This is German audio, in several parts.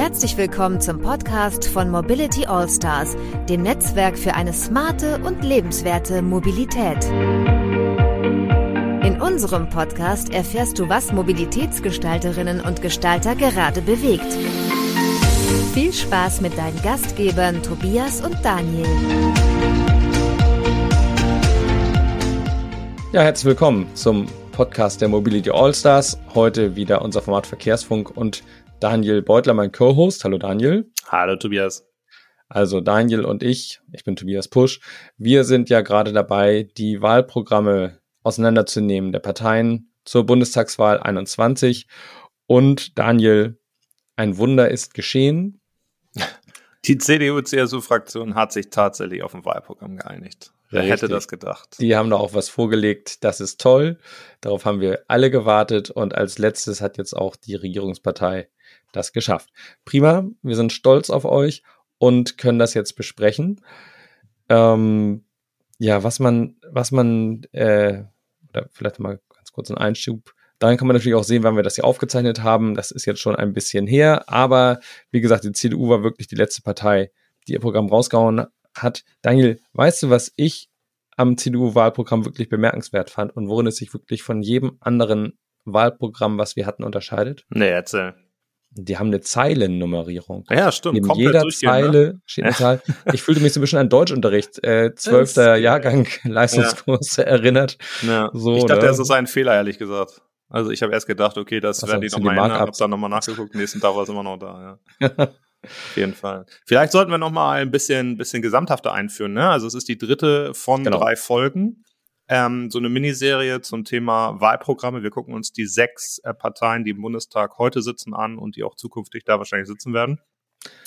Herzlich willkommen zum Podcast von Mobility Allstars, dem Netzwerk für eine smarte und lebenswerte Mobilität. In unserem Podcast erfährst du, was Mobilitätsgestalterinnen und Gestalter gerade bewegt. Viel Spaß mit deinen Gastgebern Tobias und Daniel. Ja, herzlich willkommen zum Podcast der Mobility Allstars. Heute wieder unser Format Verkehrsfunk und Daniel Beutler, mein Co-Host. Hallo Daniel. Hallo Tobias. Also Daniel und ich, ich bin Tobias Pusch, wir sind ja gerade dabei, die Wahlprogramme auseinanderzunehmen der Parteien zur Bundestagswahl 21. Und Daniel, ein Wunder ist geschehen. Die CDU-CSU-Fraktion hat sich tatsächlich auf ein Wahlprogramm geeinigt. Wer Richtig. hätte das gedacht? Die haben da auch was vorgelegt. Das ist toll. Darauf haben wir alle gewartet. Und als letztes hat jetzt auch die Regierungspartei das geschafft. Prima, wir sind stolz auf euch und können das jetzt besprechen. Ähm, ja, was man, was man, äh, oder vielleicht mal ganz kurz einen Einschub. Daran kann man natürlich auch sehen, wann wir das hier aufgezeichnet haben. Das ist jetzt schon ein bisschen her. Aber wie gesagt, die CDU war wirklich die letzte Partei, die ihr Programm rausgehauen hat. Daniel, weißt du, was ich am CDU-Wahlprogramm wirklich bemerkenswert fand und worin es sich wirklich von jedem anderen Wahlprogramm, was wir hatten, unterscheidet? Nee, erzähl. Die haben eine Zeilennummerierung. Ja, stimmt. Neben jeder ne? Zeile ne? steht eine Zahl. Ich fühlte mich so ein bisschen an Deutschunterricht, äh, zwölfter Jahrgang Leistungskurs ja. erinnert. Ja. So, ich dachte, ne? das ist ein Fehler, ehrlich gesagt. Also ich habe erst gedacht, okay, das werden die nochmal ändern. Hab dann nochmal nachgeguckt, nächsten Tag war es immer noch da. Ja. Auf jeden Fall. Vielleicht sollten wir nochmal ein bisschen, bisschen gesamthafter einführen. Ne? Also es ist die dritte von genau. drei Folgen ähm, so eine Miniserie zum Thema Wahlprogramme. Wir gucken uns die sechs äh, Parteien, die im Bundestag heute sitzen, an und die auch zukünftig da wahrscheinlich sitzen werden.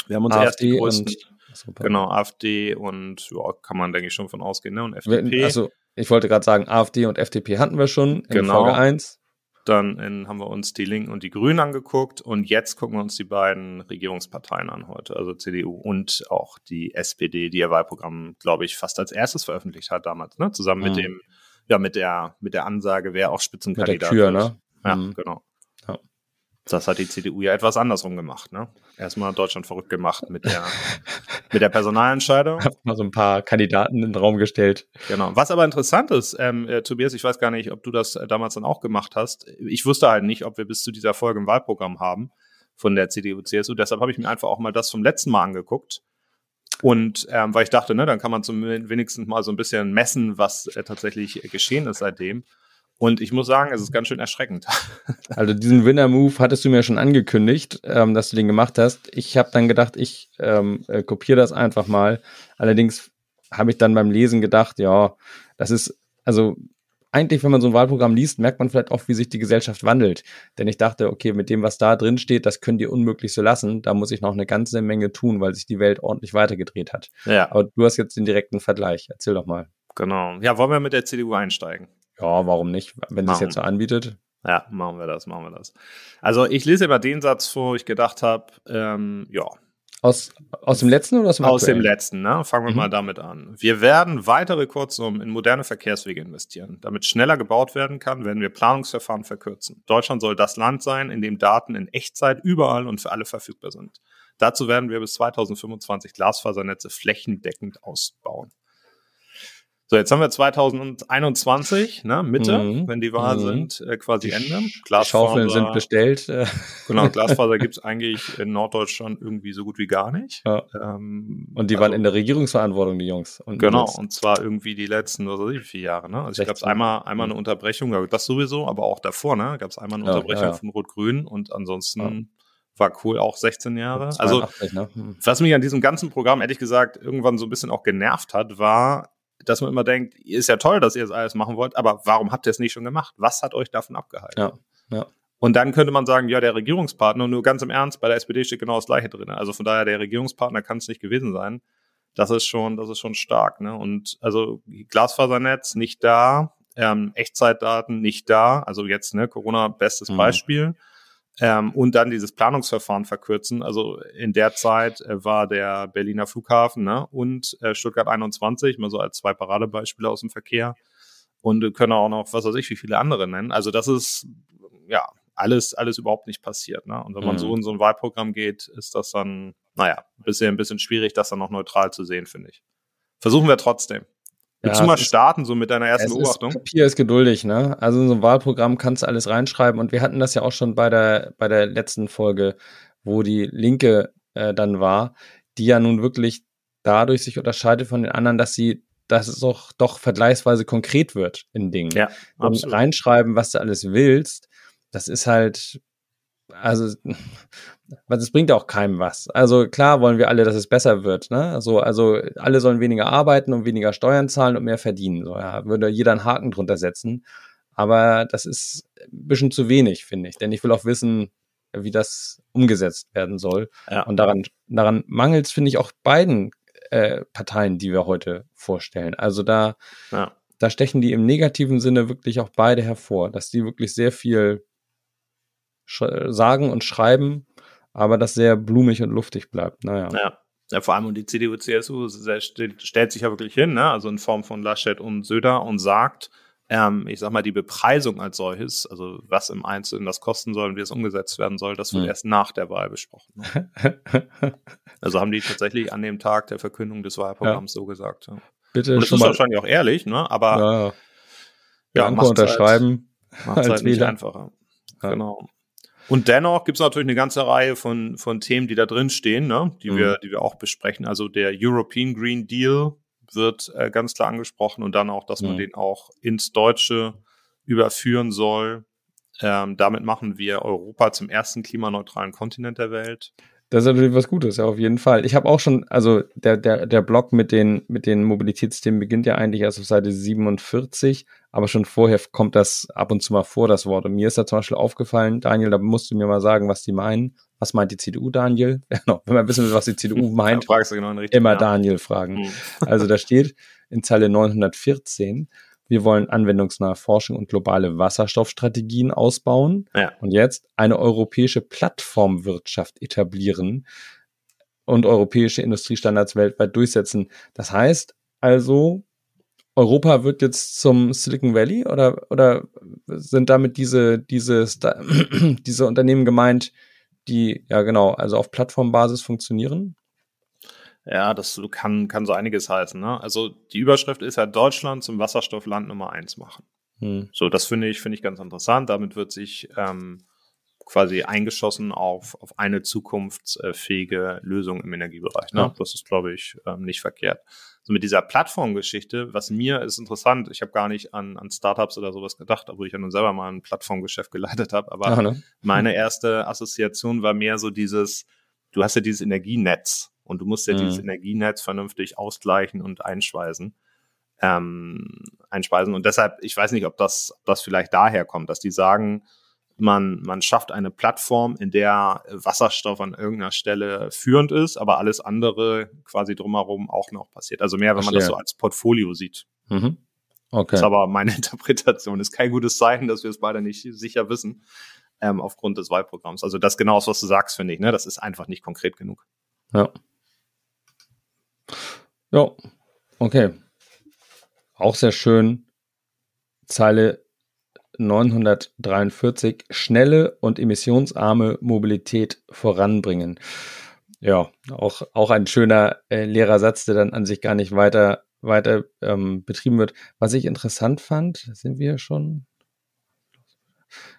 Wir haben uns AfD größten, Super. genau, AfD und ja, kann man, denke ich, schon von ausgehen, ne? Und FDP. Also ich wollte gerade sagen, AfD und FDP hatten wir schon in genau. Folge 1. Dann in, haben wir uns die Linken und die Grünen angeguckt und jetzt gucken wir uns die beiden Regierungsparteien an heute, also CDU und auch die SPD, die ihr Wahlprogramm, glaube ich, fast als erstes veröffentlicht hat damals, ne? Zusammen mhm. mit dem, ja, mit der, mit der Ansage, wer auch Spitzenkandidat mit der Kür, ne? Ja, mhm. genau. Das hat die CDU ja etwas andersrum gemacht, ne? Erstmal Deutschland verrückt gemacht mit der, mit der Personalentscheidung. Mal so ein paar Kandidaten in den Raum gestellt. Genau. Was aber interessant ist, ähm, äh, Tobias, ich weiß gar nicht, ob du das äh, damals dann auch gemacht hast. Ich wusste halt nicht, ob wir bis zu dieser Folge ein Wahlprogramm haben von der CDU, CSU. Deshalb habe ich mir einfach auch mal das vom letzten Mal angeguckt. Und ähm, weil ich dachte, ne, dann kann man zum wenigstens mal so ein bisschen messen, was äh, tatsächlich geschehen ist seitdem. Und ich muss sagen, es ist ganz schön erschreckend. Also diesen Winner-Move hattest du mir schon angekündigt, ähm, dass du den gemacht hast. Ich habe dann gedacht, ich ähm, äh, kopiere das einfach mal. Allerdings habe ich dann beim Lesen gedacht, ja, das ist, also eigentlich, wenn man so ein Wahlprogramm liest, merkt man vielleicht auch, wie sich die Gesellschaft wandelt. Denn ich dachte, okay, mit dem, was da drin steht, das könnt ihr unmöglich so lassen. Da muss ich noch eine ganze Menge tun, weil sich die Welt ordentlich weitergedreht hat. Ja. Aber du hast jetzt den direkten Vergleich. Erzähl doch mal. Genau. Ja, wollen wir mit der CDU einsteigen? Ja, warum nicht? Wenn es jetzt so anbietet. Ja, machen wir das, machen wir das. Also ich lese immer den Satz vor, wo ich gedacht habe, ähm, ja. Aus, aus dem letzten oder aus dem Aus dem letzten, ne? Fangen wir mhm. mal damit an. Wir werden weitere Kurzsummen in moderne Verkehrswege investieren. Damit schneller gebaut werden kann, werden wir Planungsverfahren verkürzen. Deutschland soll das Land sein, in dem Daten in Echtzeit überall und für alle verfügbar sind. Dazu werden wir bis 2025 Glasfasernetze flächendeckend ausbauen. So, jetzt haben wir 2021, ne, Mitte, mhm. wenn die Wahl mhm. sind, äh, quasi die Ende. Glasfaser, Schaufeln sind bestellt. Genau, Glasfaser gibt's eigentlich in Norddeutschland irgendwie so gut wie gar nicht. Ja. Ähm, und die also, waren in der Regierungsverantwortung, die Jungs. Und genau, und zwar irgendwie die letzten, was weiß ich, vier Jahre. Ne? Also ich gab es einmal, einmal eine mhm. Unterbrechung, das sowieso, aber auch davor, ne, gab es einmal eine ja, Unterbrechung ja, von Rot-Grün und ansonsten war cool auch 16 Jahre. 82, also ne? hm. was mich an diesem ganzen Programm ehrlich gesagt irgendwann so ein bisschen auch genervt hat, war dass man immer denkt, ist ja toll, dass ihr das alles machen wollt, aber warum habt ihr es nicht schon gemacht? Was hat euch davon abgehalten? Ja, ja. Und dann könnte man sagen, ja, der Regierungspartner, nur ganz im Ernst, bei der SPD steht genau das Gleiche drin. Also von daher, der Regierungspartner kann es nicht gewesen sein. Das ist schon, das ist schon stark, ne? Und also Glasfasernetz nicht da, ähm, Echtzeitdaten nicht da. Also jetzt, ne, Corona, bestes mhm. Beispiel ähm, und dann dieses Planungsverfahren verkürzen. Also in der Zeit äh, war der Berliner Flughafen ne, und äh, Stuttgart 21, mal so als zwei Paradebeispiele aus dem Verkehr. Und wir können auch noch, was weiß ich, wie viele andere nennen. Also das ist, ja, alles, alles überhaupt nicht passiert. Ne? Und wenn man mhm. so in so ein Wahlprogramm geht, ist das dann, naja, ein bisschen, ein bisschen schwierig, das dann noch neutral zu sehen, finde ich. Versuchen wir trotzdem. Willst ja, du mal starten, so mit deiner ersten es Beobachtung? Ist, Papier ist geduldig, ne? Also in so ein Wahlprogramm kannst du alles reinschreiben und wir hatten das ja auch schon bei der, bei der letzten Folge, wo die Linke äh, dann war, die ja nun wirklich dadurch sich unterscheidet von den anderen, dass sie, dass es auch doch vergleichsweise konkret wird in Dingen. Ja, und reinschreiben, was du alles willst, das ist halt, also, es bringt auch keinem was. Also klar wollen wir alle, dass es besser wird. Ne? Also, also alle sollen weniger arbeiten und weniger Steuern zahlen und mehr verdienen. So, ja, würde jeder einen Haken drunter setzen. Aber das ist ein bisschen zu wenig, finde ich. Denn ich will auch wissen, wie das umgesetzt werden soll. Ja. Und daran, daran mangelt es, finde ich, auch beiden äh, Parteien, die wir heute vorstellen. Also da, ja. da stechen die im negativen Sinne wirklich auch beide hervor, dass die wirklich sehr viel sagen und schreiben, aber das sehr blumig und luftig bleibt. Naja. Ja. Ja, vor allem und die CDU, CSU stellt sich ja wirklich hin, ne? also in Form von Laschet und Söder und sagt, ähm, ich sag mal, die Bepreisung als solches, also was im Einzelnen das kosten soll und wie es umgesetzt werden soll, das wird hm. erst nach der Wahl besprochen. Ne? also haben die tatsächlich an dem Tag der Verkündung des Wahlprogramms ja. so gesagt. Ja. Bitte und das ist wahrscheinlich auch ehrlich, ne? aber ja, ja. ja halt unterschreiben. Halt, macht halt nicht einfacher. Ja. Genau. Und dennoch gibt es natürlich eine ganze Reihe von, von Themen, die da drin stehen, ne? die, mhm. wir, die wir auch besprechen. Also der European Green Deal wird äh, ganz klar angesprochen und dann auch, dass man mhm. den auch ins Deutsche überführen soll. Ähm, damit machen wir Europa zum ersten klimaneutralen Kontinent der Welt. Das ist natürlich was Gutes, ja, auf jeden Fall. Ich habe auch schon, also der, der, der Blog mit den, mit den Mobilitätsthemen beginnt ja eigentlich erst auf Seite 47, aber schon vorher kommt das ab und zu mal vor, das Wort. Und mir ist da zum Beispiel aufgefallen, Daniel, da musst du mir mal sagen, was die meinen. Was meint die CDU, Daniel? Genau, wenn man wissen will, was die CDU meint, genau immer Daniel fragen. Mhm. Also da steht in Zeile 914, wir wollen anwendungsnahe Forschung und globale Wasserstoffstrategien ausbauen. Ja. Und jetzt eine europäische Plattformwirtschaft etablieren und europäische Industriestandards weltweit durchsetzen. Das heißt also, Europa wird jetzt zum Silicon Valley oder, oder sind damit diese, diese, diese Unternehmen gemeint, die ja genau, also auf Plattformbasis funktionieren? Ja, das kann, kann so einiges heißen. Ne? Also die Überschrift ist ja Deutschland zum Wasserstoffland Nummer eins machen. Hm. So, das finde ich, finde ich ganz interessant. Damit wird sich ähm, quasi eingeschossen auf, auf eine zukunftsfähige Lösung im Energiebereich. Ne? Ja. Das ist, glaube ich, ähm, nicht verkehrt. So mit dieser Plattformgeschichte, was mir ist interessant, ich habe gar nicht an, an Startups oder sowas gedacht, obwohl ich ja nun selber mal ein Plattformgeschäft geleitet habe, aber ja, ne? meine erste Assoziation war mehr so dieses, du hast ja dieses Energienetz und du musst ja mhm. dieses Energienetz vernünftig ausgleichen und einschweisen. Ähm, einspeisen. Und deshalb, ich weiß nicht, ob das, ob das vielleicht daher kommt, dass die sagen, man, man schafft eine Plattform, in der Wasserstoff an irgendeiner Stelle führend ist, aber alles andere quasi drumherum auch noch passiert. Also mehr, wenn man das so als Portfolio sieht. Mhm. Okay. Das ist aber meine Interpretation. Ist kein gutes Zeichen, dass wir es beide nicht sicher wissen, ähm, aufgrund des Wahlprogramms. Also das genau, was du sagst, finde ich, ne? Das ist einfach nicht konkret genug. Ja. Ja, okay. Auch sehr schön. Zeile 943. Schnelle und emissionsarme Mobilität voranbringen. Ja, auch, auch ein schöner äh, leerer Satz, der dann an sich gar nicht weiter, weiter ähm, betrieben wird. Was ich interessant fand, sind wir schon.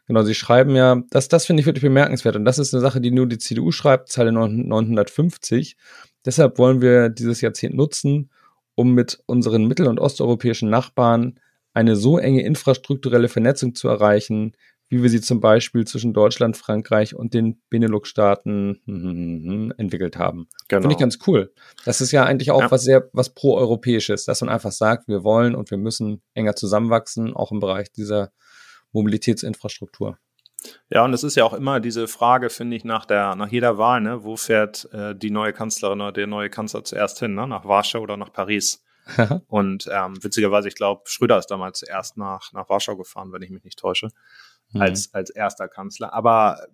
Genau, sie schreiben ja, das, das finde ich wirklich bemerkenswert. Und das ist eine Sache, die nur die CDU schreibt, Zeile 950. Deshalb wollen wir dieses Jahrzehnt nutzen, um mit unseren mittel- und osteuropäischen Nachbarn eine so enge infrastrukturelle Vernetzung zu erreichen, wie wir sie zum Beispiel zwischen Deutschland, Frankreich und den Benelux-Staaten hm, entwickelt haben. Genau. Finde ich ganz cool. Das ist ja eigentlich auch ja. was sehr, was pro-europäisches, dass man einfach sagt, wir wollen und wir müssen enger zusammenwachsen, auch im Bereich dieser Mobilitätsinfrastruktur. Ja, und es ist ja auch immer diese Frage, finde ich, nach der, nach jeder Wahl, ne, wo fährt äh, die neue Kanzlerin oder der neue Kanzler zuerst hin, ne? Nach Warschau oder nach Paris? und ähm, witzigerweise, ich glaube, Schröder ist damals zuerst nach, nach Warschau gefahren, wenn ich mich nicht täusche, mhm. als, als erster Kanzler. Aber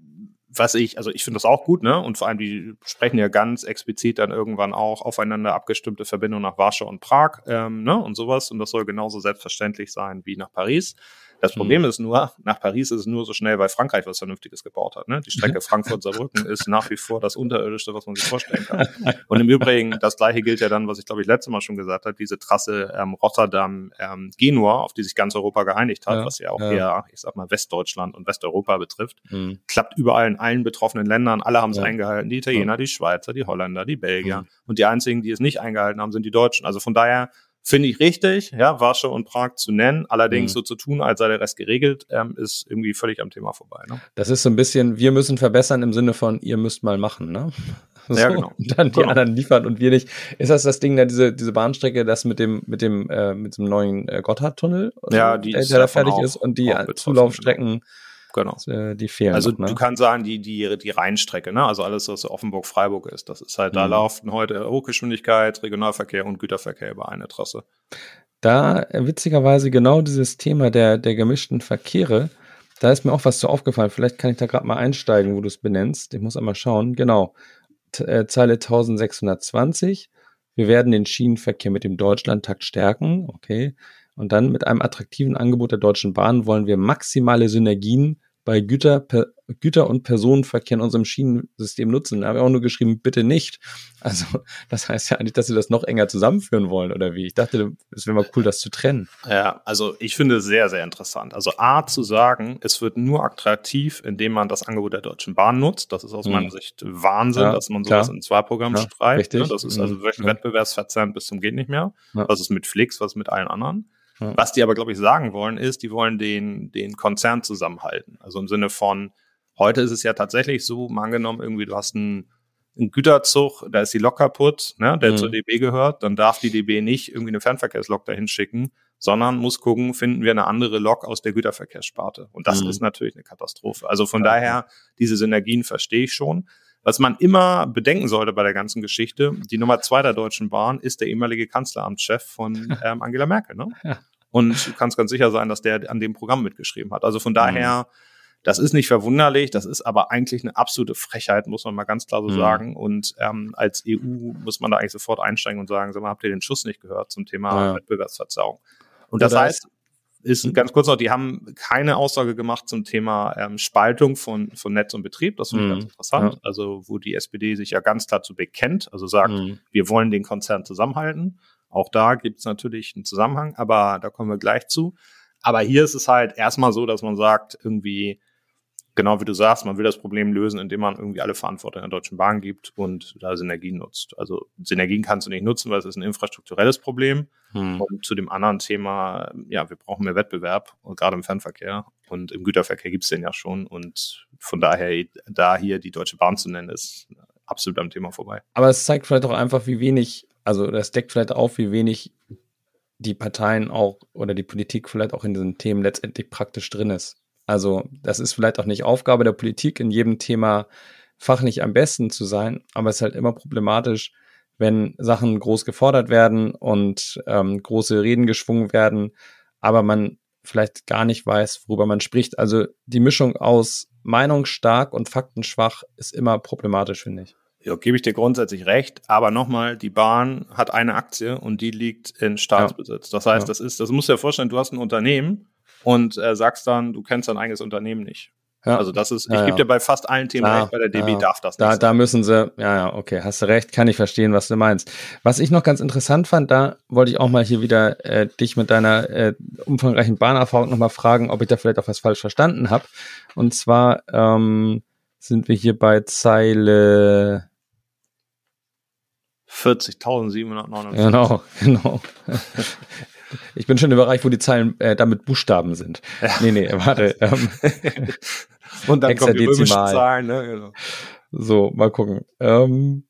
was ich, also ich finde das auch gut, ne? Und vor allem, die sprechen ja ganz explizit dann irgendwann auch aufeinander abgestimmte Verbindungen nach Warschau und Prag, ähm, ne? Und sowas. Und das soll genauso selbstverständlich sein wie nach Paris. Das Problem mhm. ist nur, nach Paris ist es nur so schnell, weil Frankreich was Vernünftiges gebaut hat. Ne? Die Strecke Frankfurt-Saarbrücken ist nach wie vor das Unterirdischste, was man sich vorstellen kann. Und im Übrigen, das gleiche gilt ja dann, was ich glaube ich letztes Mal schon gesagt habe, diese Trasse ähm, Rotterdam-Genua, ähm, auf die sich ganz Europa geeinigt hat, ja, was ja auch ja. eher, ich sag mal, Westdeutschland und Westeuropa betrifft, mhm. klappt überall in allen betroffenen Ländern. Alle haben es ja. eingehalten. Die Italiener, die Schweizer, die Holländer, die Belgier. Mhm. Und die einzigen, die es nicht eingehalten haben, sind die Deutschen. Also von daher Finde ich richtig, ja, Warschau und Prag zu nennen. Allerdings mhm. so zu tun, als sei der Rest geregelt, ähm, ist irgendwie völlig am Thema vorbei. Ne? Das ist so ein bisschen, wir müssen verbessern im Sinne von, ihr müsst mal machen, ne? So, ja, genau. Und dann die genau. anderen liefern und wir nicht. Ist das das Ding, da diese, diese Bahnstrecke, das mit dem, mit dem, äh, mit dem neuen äh, Gotthardtunnel, ja, die der, der da fertig auch, ist und die Zulaufstrecken, genau Genau. Äh, die fehlen. Also noch, ne? du kannst sagen, die, die, die Rheinstrecke, ne? Also alles, was Offenburg-Freiburg ist. Das ist halt, mhm. da laufen heute Hochgeschwindigkeit, Regionalverkehr und Güterverkehr über eine Trasse. Da äh, witzigerweise genau dieses Thema der, der gemischten Verkehre, da ist mir auch was zu aufgefallen. Vielleicht kann ich da gerade mal einsteigen, wo du es benennst. Ich muss einmal schauen. Genau. T äh, Zeile 1620. Wir werden den Schienenverkehr mit dem Deutschlandtakt stärken. Okay. Und dann mit einem attraktiven Angebot der Deutschen Bahn wollen wir maximale Synergien bei Güter, per, Güter- und Personenverkehr in unserem Schienensystem nutzen. Da habe ich auch nur geschrieben, bitte nicht. Also das heißt ja eigentlich, dass sie das noch enger zusammenführen wollen, oder wie? Ich dachte, es wäre mal cool, das zu trennen. Ja, also ich finde es sehr, sehr interessant. Also A zu sagen, es wird nur attraktiv, indem man das Angebot der Deutschen Bahn nutzt. Das ist aus hm. meiner Sicht Wahnsinn, ja, dass man sowas klar. in zwei Programmen ja, schreibt. Ne? Das ist also hm. wirklich ja. wettbewerbsverzerrend bis zum geht nicht mehr. Was ist mit Flix, was ist mit allen anderen? Was die aber, glaube ich, sagen wollen, ist, die wollen den, den Konzern zusammenhalten. Also im Sinne von, heute ist es ja tatsächlich so, mal angenommen, irgendwie, du hast einen, einen Güterzug, da ist die Lok kaputt, ne, der mhm. zur DB gehört, dann darf die DB nicht irgendwie eine Fernverkehrslok dahin schicken, sondern muss gucken, finden wir eine andere Lok aus der Güterverkehrssparte. Und das mhm. ist natürlich eine Katastrophe. Also von ja. daher, diese Synergien verstehe ich schon. Was man immer bedenken sollte bei der ganzen Geschichte, die Nummer zwei der Deutschen Bahn ist der ehemalige Kanzleramtschef von ähm, Angela Merkel. Ne? Ja. Und du kannst ganz sicher sein, dass der an dem Programm mitgeschrieben hat. Also von daher, das ist nicht verwunderlich, das ist aber eigentlich eine absolute Frechheit, muss man mal ganz klar so mhm. sagen. Und ähm, als EU muss man da eigentlich sofort einsteigen und sagen, sag mal, habt ihr den Schuss nicht gehört zum Thema ja. Wettbewerbsverzerrung? Und das heißt, ist mhm. ganz kurz noch, die haben keine Aussage gemacht zum Thema ähm, Spaltung von, von Netz und Betrieb. Das finde ich mhm. ganz interessant. Ja. Also, wo die SPD sich ja ganz dazu bekennt, also sagt, mhm. wir wollen den Konzern zusammenhalten. Auch da gibt es natürlich einen Zusammenhang, aber da kommen wir gleich zu. Aber hier ist es halt erstmal so, dass man sagt, irgendwie, genau wie du sagst, man will das Problem lösen, indem man irgendwie alle Verantwortung der Deutschen Bahn gibt und da Synergien nutzt. Also Synergien kannst du nicht nutzen, weil es ist ein infrastrukturelles Problem. Hm. Und zu dem anderen Thema, ja, wir brauchen mehr Wettbewerb, gerade im Fernverkehr. Und im Güterverkehr gibt es den ja schon. Und von daher, da hier die Deutsche Bahn zu nennen, ist absolut am Thema vorbei. Aber es zeigt vielleicht auch einfach, wie wenig also das deckt vielleicht auf, wie wenig die Parteien auch oder die Politik vielleicht auch in diesen Themen letztendlich praktisch drin ist. Also das ist vielleicht auch nicht Aufgabe der Politik, in jedem Thema fachlich am besten zu sein, aber es ist halt immer problematisch, wenn Sachen groß gefordert werden und ähm, große Reden geschwungen werden, aber man vielleicht gar nicht weiß, worüber man spricht. Also die Mischung aus Meinungsstark und faktenschwach ist immer problematisch, finde ich. Ja, gebe ich dir grundsätzlich recht, aber nochmal, die Bahn hat eine Aktie und die liegt in Staatsbesitz. Das heißt, ja. das ist, das musst du dir vorstellen, du hast ein Unternehmen und äh, sagst dann, du kennst dein eigenes Unternehmen nicht. Ja. Also das ist, ich ja, gebe dir bei fast allen Themen recht, bei der DB darf das nicht. Da, sein. da müssen sie, ja, ja, okay, hast du recht, kann ich verstehen, was du meinst. Was ich noch ganz interessant fand, da wollte ich auch mal hier wieder äh, dich mit deiner äh, umfangreichen Bahnerfahrung nochmal fragen, ob ich da vielleicht auch was falsch verstanden habe. Und zwar ähm, sind wir hier bei Zeile 40.749. Genau, genau. Ich bin schon im Bereich, wo die Zeilen äh, damit Buchstaben sind. Ja. Nee, nee, warte. Ähm, Und dann kommen die Zahlen, ne? Genau. So, mal gucken. Ähm,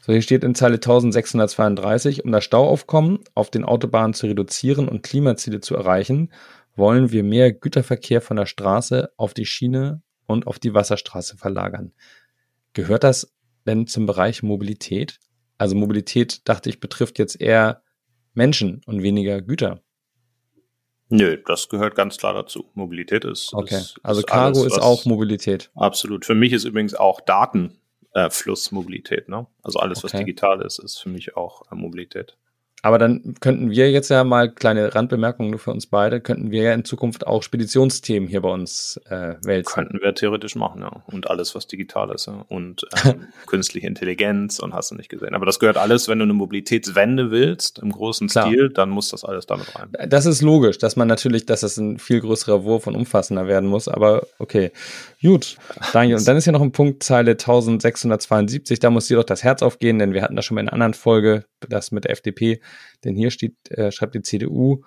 so, hier steht in Zeile 1632, um das Stauaufkommen auf den Autobahnen zu reduzieren und Klimaziele zu erreichen, wollen wir mehr Güterverkehr von der Straße auf die Schiene und auf die Wasserstraße verlagern. Gehört das denn zum Bereich Mobilität? Also Mobilität, dachte ich, betrifft jetzt eher Menschen und weniger Güter. Nö, das gehört ganz klar dazu. Mobilität ist. Okay. Ist, also ist Cargo alles, ist auch Mobilität. Absolut. Für mich ist übrigens auch Datenfluss äh, Mobilität. Ne? Also alles, okay. was digital ist, ist für mich auch äh, Mobilität. Aber dann könnten wir jetzt ja mal, kleine Randbemerkungen nur für uns beide, könnten wir ja in Zukunft auch Speditionsthemen hier bei uns äh, wälzen. Könnten wir theoretisch machen, ja. Und alles, was digital ist, ja. Und ähm, künstliche Intelligenz und hast du nicht gesehen. Aber das gehört alles, wenn du eine Mobilitätswende willst, im großen Klar. Stil, dann muss das alles damit rein. Das ist logisch, dass man natürlich, dass das ein viel größerer Wurf und umfassender werden muss, aber okay. Gut, Daniel. Und dann ist ja noch ein Punkt, Zeile 1672, da muss dir doch das Herz aufgehen, denn wir hatten das schon mal in einer anderen Folge, das mit der FDP, denn hier steht, äh, schreibt die CDU,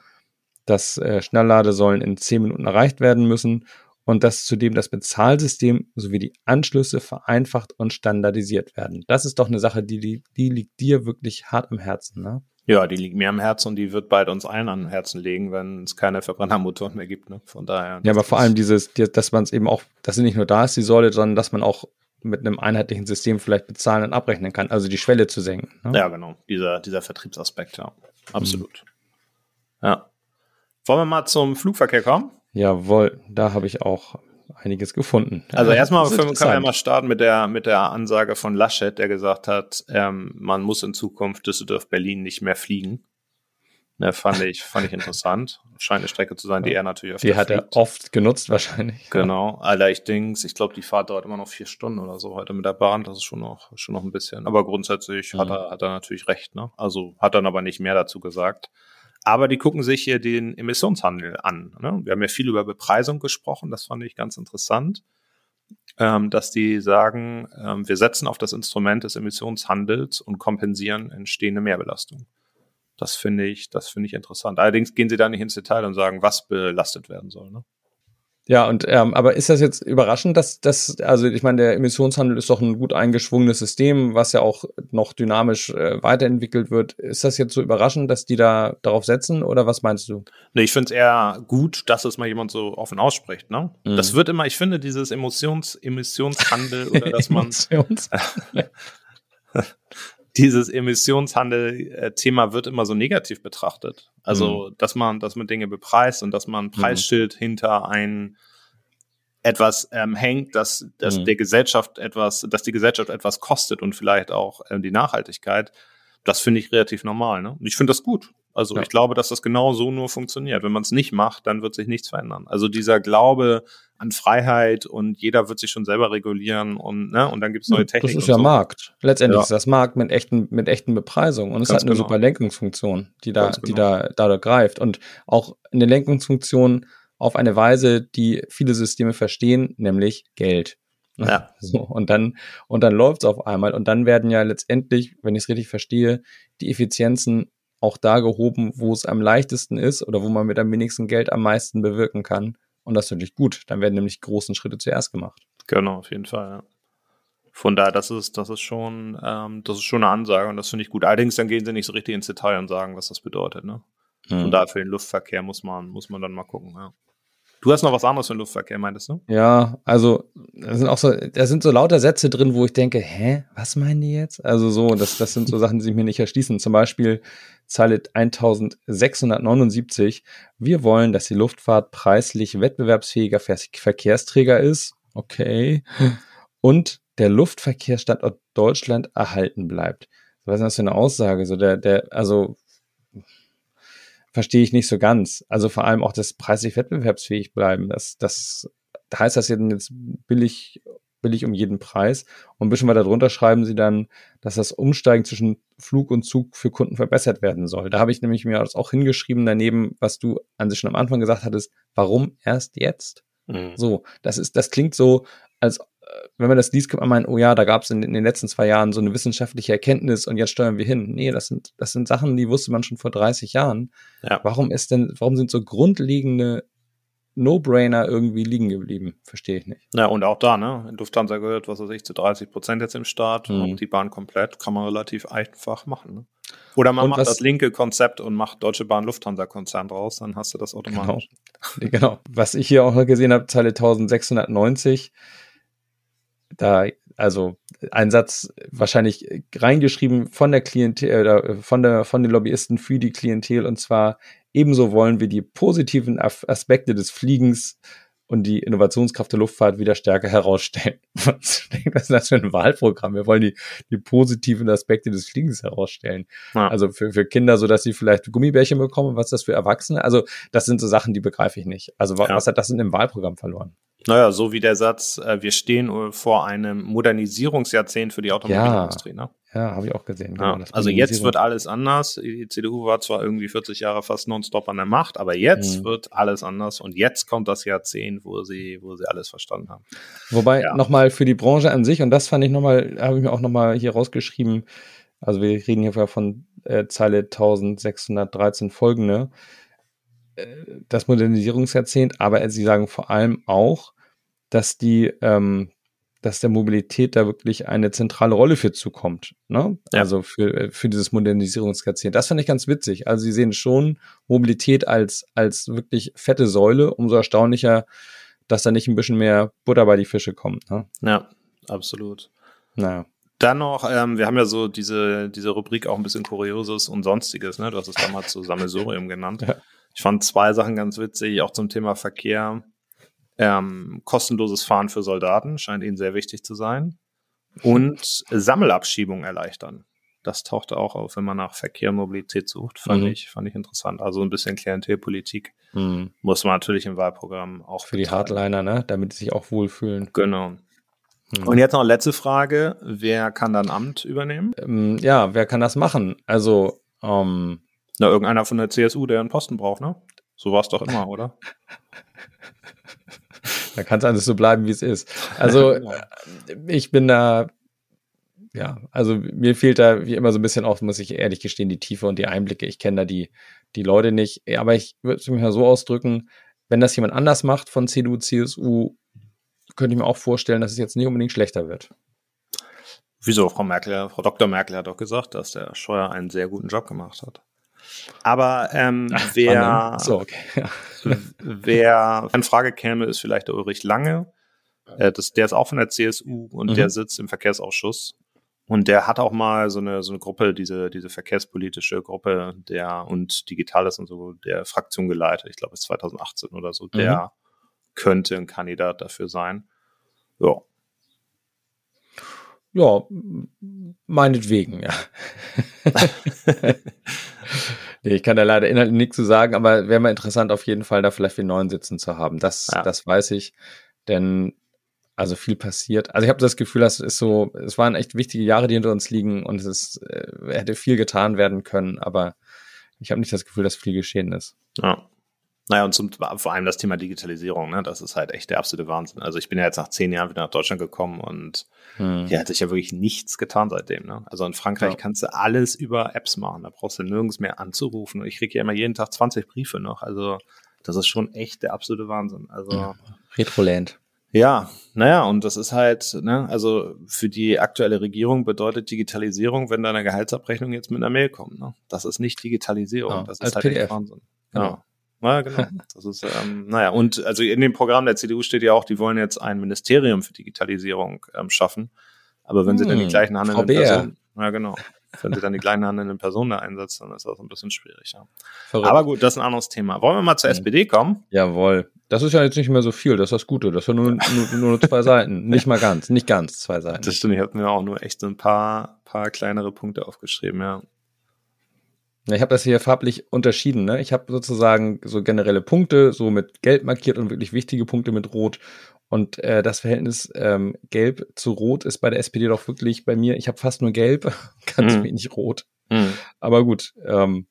dass äh, Schnellladesäulen in zehn Minuten erreicht werden müssen und dass zudem das Bezahlsystem sowie die Anschlüsse vereinfacht und standardisiert werden. Das ist doch eine Sache, die, die, die liegt dir wirklich hart am Herzen, ne? Ja, die liegt mir am Herzen und die wird bald uns allen am Herzen legen, wenn es keine Verbrennermotoren mehr gibt. Ne? Von daher. Ja, aber vor allem dieses, dass man es eben auch, dass sie nicht nur da ist, die Säule, sondern dass man auch mit einem einheitlichen System vielleicht bezahlen und abrechnen kann, also die Schwelle zu senken. Ne? Ja, genau. Dieser, dieser Vertriebsaspekt, ja. Absolut. Mhm. Ja. Wollen wir mal zum Flugverkehr kommen? Jawohl, da habe ich auch einiges gefunden. Also erstmal können wir mal starten mit der, mit der Ansage von Laschet, der gesagt hat, ähm, man muss in Zukunft Düsseldorf-Berlin nicht mehr fliegen. Ne, fand ich, fand ich interessant. Scheint eine Strecke zu sein, die er natürlich öfter Die hat er oft genutzt wahrscheinlich. Genau. Allerdings, ich glaube, die Fahrt dauert immer noch vier Stunden oder so heute mit der Bahn. Das ist schon noch, schon noch ein bisschen. Aber grundsätzlich mhm. hat er, hat er natürlich recht, ne? Also hat dann aber nicht mehr dazu gesagt. Aber die gucken sich hier den Emissionshandel an. Ne? Wir haben ja viel über Bepreisung gesprochen, das fand ich ganz interessant, ähm, dass die sagen, ähm, wir setzen auf das Instrument des Emissionshandels und kompensieren entstehende Mehrbelastung. Das finde ich, das finde ich interessant. Allerdings gehen sie da nicht ins Detail und sagen, was belastet werden soll. Ne? Ja, und ähm, aber ist das jetzt überraschend, dass das, also ich meine, der Emissionshandel ist doch ein gut eingeschwungenes System, was ja auch noch dynamisch äh, weiterentwickelt wird. Ist das jetzt so überraschend, dass die da darauf setzen oder was meinst du? Nee, ich finde es eher gut, dass es mal jemand so offen ausspricht, ne? Mhm. Das wird immer, ich finde, dieses Emotions, Emissionshandel oder dass man dieses Emissionshandel-Thema wird immer so negativ betrachtet. Also, mhm. dass man, dass man Dinge bepreist und dass man ein Preisschild mhm. hinter ein etwas ähm, hängt, dass, dass mhm. der Gesellschaft etwas, dass die Gesellschaft etwas kostet und vielleicht auch ähm, die Nachhaltigkeit. Das finde ich relativ normal. Ne? Und ich finde das gut. Also ja. ich glaube, dass das genau so nur funktioniert. Wenn man es nicht macht, dann wird sich nichts verändern. Also dieser Glaube an Freiheit und jeder wird sich schon selber regulieren und ne und dann gibt es neue Techniken. Das ist ja so. Markt. Letztendlich ja. ist das Markt mit echten mit echten Bepreisungen und es hat eine genau. super Lenkungsfunktion, die da genau. die da da greift und auch eine Lenkungsfunktion auf eine Weise, die viele Systeme verstehen, nämlich Geld. Ja. So, und dann, und dann läuft's auf einmal. Und dann werden ja letztendlich, wenn ich es richtig verstehe, die Effizienzen auch da gehoben, wo es am leichtesten ist oder wo man mit am wenigsten Geld am meisten bewirken kann. Und das ist natürlich gut. Dann werden nämlich großen Schritte zuerst gemacht. Genau, auf jeden Fall, ja. Von daher, das ist, das ist schon, ähm, das ist schon eine Ansage und das finde ich gut. Allerdings dann gehen sie nicht so richtig ins Detail und sagen, was das bedeutet, ne? Hm. Von daher für den Luftverkehr muss man, muss man dann mal gucken, ja. Du hast noch was anderes für den Luftverkehr, meintest du? Ja, also da sind auch so, da sind so lauter Sätze drin, wo ich denke, hä, was meinen die jetzt? Also so, das, das sind so Sachen, die sich mir nicht erschließen. Zum Beispiel Zeile 1679. Wir wollen, dass die Luftfahrt preislich wettbewerbsfähiger Verkehrsträger ist. Okay. Und der Luftverkehrsstandort Deutschland erhalten bleibt. Was ist das für eine Aussage? So der, der, also verstehe ich nicht so ganz. Also vor allem auch das preislich wettbewerbsfähig bleiben. Das, das heißt das jetzt billig, billig um jeden Preis. Und ein bisschen weiter drunter schreiben sie dann, dass das Umsteigen zwischen Flug und Zug für Kunden verbessert werden soll. Da habe ich nämlich mir das auch hingeschrieben daneben, was du an sich schon am Anfang gesagt hattest. Warum erst jetzt? Mhm. So, das ist, das klingt so, als wenn man das liest, kann man meinen, oh ja, da gab es in, in, den letzten zwei Jahren so eine wissenschaftliche Erkenntnis und jetzt steuern wir hin. Nee, das sind, das sind Sachen, die wusste man schon vor 30 Jahren. Ja. Warum ist denn, warum sind so grundlegende No-Brainer irgendwie liegen geblieben? Verstehe ich nicht. Ja, und auch da, ne? Lufthansa gehört, was weiß ich, zu 30 Prozent jetzt im Start mhm. und die Bahn komplett kann man relativ einfach machen. Ne? Oder man und macht das linke Konzept und macht Deutsche Bahn Lufthansa Konzern draus, dann hast du das automatisch. Genau. genau. Was ich hier auch gesehen habe, Zeile 1690 da, also ein Satz wahrscheinlich reingeschrieben von der Klientel oder von der, von den Lobbyisten für die Klientel. Und zwar ebenso wollen wir die positiven Aspekte des Fliegens und die Innovationskraft der Luftfahrt wieder stärker herausstellen. Was ist das für ein Wahlprogramm? Wir wollen die, die positiven Aspekte des Fliegens herausstellen. Ja. Also für, für Kinder, so dass sie vielleicht Gummibärchen bekommen. Was ist das für Erwachsene? Also das sind so Sachen, die begreife ich nicht. Also was, ja. was hat das in dem Wahlprogramm verloren? Naja, so wie der Satz, äh, wir stehen vor einem Modernisierungsjahrzehnt für die Automobilindustrie. Ja, ne? Ja habe ich auch gesehen. Genau, ja, also jetzt wird alles anders. Die CDU war zwar irgendwie 40 Jahre fast nonstop an der Macht, aber jetzt mhm. wird alles anders und jetzt kommt das Jahrzehnt, wo sie, wo sie alles verstanden haben. Wobei ja. nochmal für die Branche an sich, und das fand ich nochmal, habe ich mir auch nochmal hier rausgeschrieben, also wir reden hier von äh, Zeile 1613 folgende, äh, das Modernisierungsjahrzehnt, aber sie sagen vor allem auch, dass die, ähm, dass der Mobilität da wirklich eine zentrale Rolle für zukommt. Ne? Ja. Also für, äh, für dieses Modernisierungsjahrzehnt. Das fand ich ganz witzig. Also sie sehen schon Mobilität als, als wirklich fette Säule. Umso erstaunlicher, dass da nicht ein bisschen mehr Butter bei die Fische kommt. Ne? Ja, absolut. Naja. Dann noch, ähm, wir haben ja so diese, diese Rubrik auch ein bisschen Kurioses und Sonstiges, ne? Du hast es damals so Sammelsurium genannt. Ja. Ich fand zwei Sachen ganz witzig, auch zum Thema Verkehr. Ähm, kostenloses Fahren für Soldaten scheint ihnen sehr wichtig zu sein. Und Sammelabschiebung erleichtern. Das tauchte auch auf, wenn man nach Verkehr und Mobilität sucht. Fand, mhm. ich, fand ich interessant. Also ein bisschen Klientelpolitik mhm. muss man natürlich im Wahlprogramm auch. Für betreiben. die Hardliner, ne? Damit sie sich auch wohlfühlen. Genau. Mhm. Und jetzt noch letzte Frage. Wer kann dann Amt übernehmen? Ähm, ja, wer kann das machen? Also, ähm, Na, irgendeiner von der CSU, der einen Posten braucht, ne? So war es doch immer, oder? Da kann es alles so bleiben, wie es ist. Also genau. ich bin da, ja, also mir fehlt da wie immer so ein bisschen auch, muss ich ehrlich gestehen, die Tiefe und die Einblicke. Ich kenne da die, die Leute nicht. Aber ich würde es mir mal so ausdrücken, wenn das jemand anders macht von CDU, CSU, könnte ich mir auch vorstellen, dass es jetzt nicht unbedingt schlechter wird. Wieso? Frau Merkel, Frau Dr. Merkel hat doch gesagt, dass der Scheuer einen sehr guten Job gemacht hat. Aber ähm, Ach, wer, so, okay. ja. wer in Frage käme, ist vielleicht der Ulrich Lange. Äh, das, der ist auch von der CSU und mhm. der sitzt im Verkehrsausschuss. Und der hat auch mal so eine, so eine Gruppe, diese, diese verkehrspolitische Gruppe der und Digitales und so, der Fraktion geleitet. Ich glaube, bis 2018 oder so. Der mhm. könnte ein Kandidat dafür sein. Ja. Ja, meinetwegen, ja. nee, ich kann da leider inhaltlich nichts zu sagen, aber wäre mal interessant, auf jeden Fall da vielleicht den neuen Sitzen zu haben. Das, ja. das weiß ich, denn also viel passiert. Also ich habe das Gefühl, das ist so, es waren echt wichtige Jahre, die hinter uns liegen und es ist, äh, hätte viel getan werden können, aber ich habe nicht das Gefühl, dass viel geschehen ist. Ja. Naja, und zum, vor allem das Thema Digitalisierung, ne? das ist halt echt der absolute Wahnsinn. Also ich bin ja jetzt nach zehn Jahren wieder nach Deutschland gekommen und hm. hier hat sich ja wirklich nichts getan seitdem. Ne? Also in Frankreich ja. kannst du alles über Apps machen, da brauchst du nirgends mehr anzurufen. Und ich kriege ja immer jeden Tag 20 Briefe noch. Also das ist schon echt der absolute Wahnsinn. Also ja. Retroland. Ja, naja, und das ist halt, ne, also für die aktuelle Regierung bedeutet Digitalisierung, wenn deine Gehaltsabrechnung jetzt mit einer Mail kommt. Ne? Das ist nicht Digitalisierung, ja, das ist halt PDF. echt Wahnsinn. Genau. Ja, genau. Das ist, ähm, naja, und also in dem Programm der CDU steht ja auch, die wollen jetzt ein Ministerium für Digitalisierung ähm, schaffen. Aber wenn hm, sie dann die hm, gleichen handelnden Personen, ja genau, wenn sie dann die gleichen handelnden Personen da einsetzen, dann ist das ein bisschen schwierig. Ja. Aber gut, das ist ein anderes Thema. Wollen wir mal zur hm. SPD kommen? Jawohl. Das ist ja jetzt nicht mehr so viel, das ist das Gute. Das sind nur, nur, nur zwei Seiten. Nicht mal ganz, nicht ganz zwei Seiten. Das stimmt, ich habe mir auch nur echt so ein paar, paar kleinere Punkte aufgeschrieben, ja. Ich habe das hier farblich unterschieden. Ne? Ich habe sozusagen so generelle Punkte, so mit gelb markiert und wirklich wichtige Punkte mit rot. Und äh, das Verhältnis ähm, gelb zu rot ist bei der SPD doch wirklich bei mir, ich habe fast nur gelb, ganz mhm. wenig rot. Mhm. Aber gut, ähm,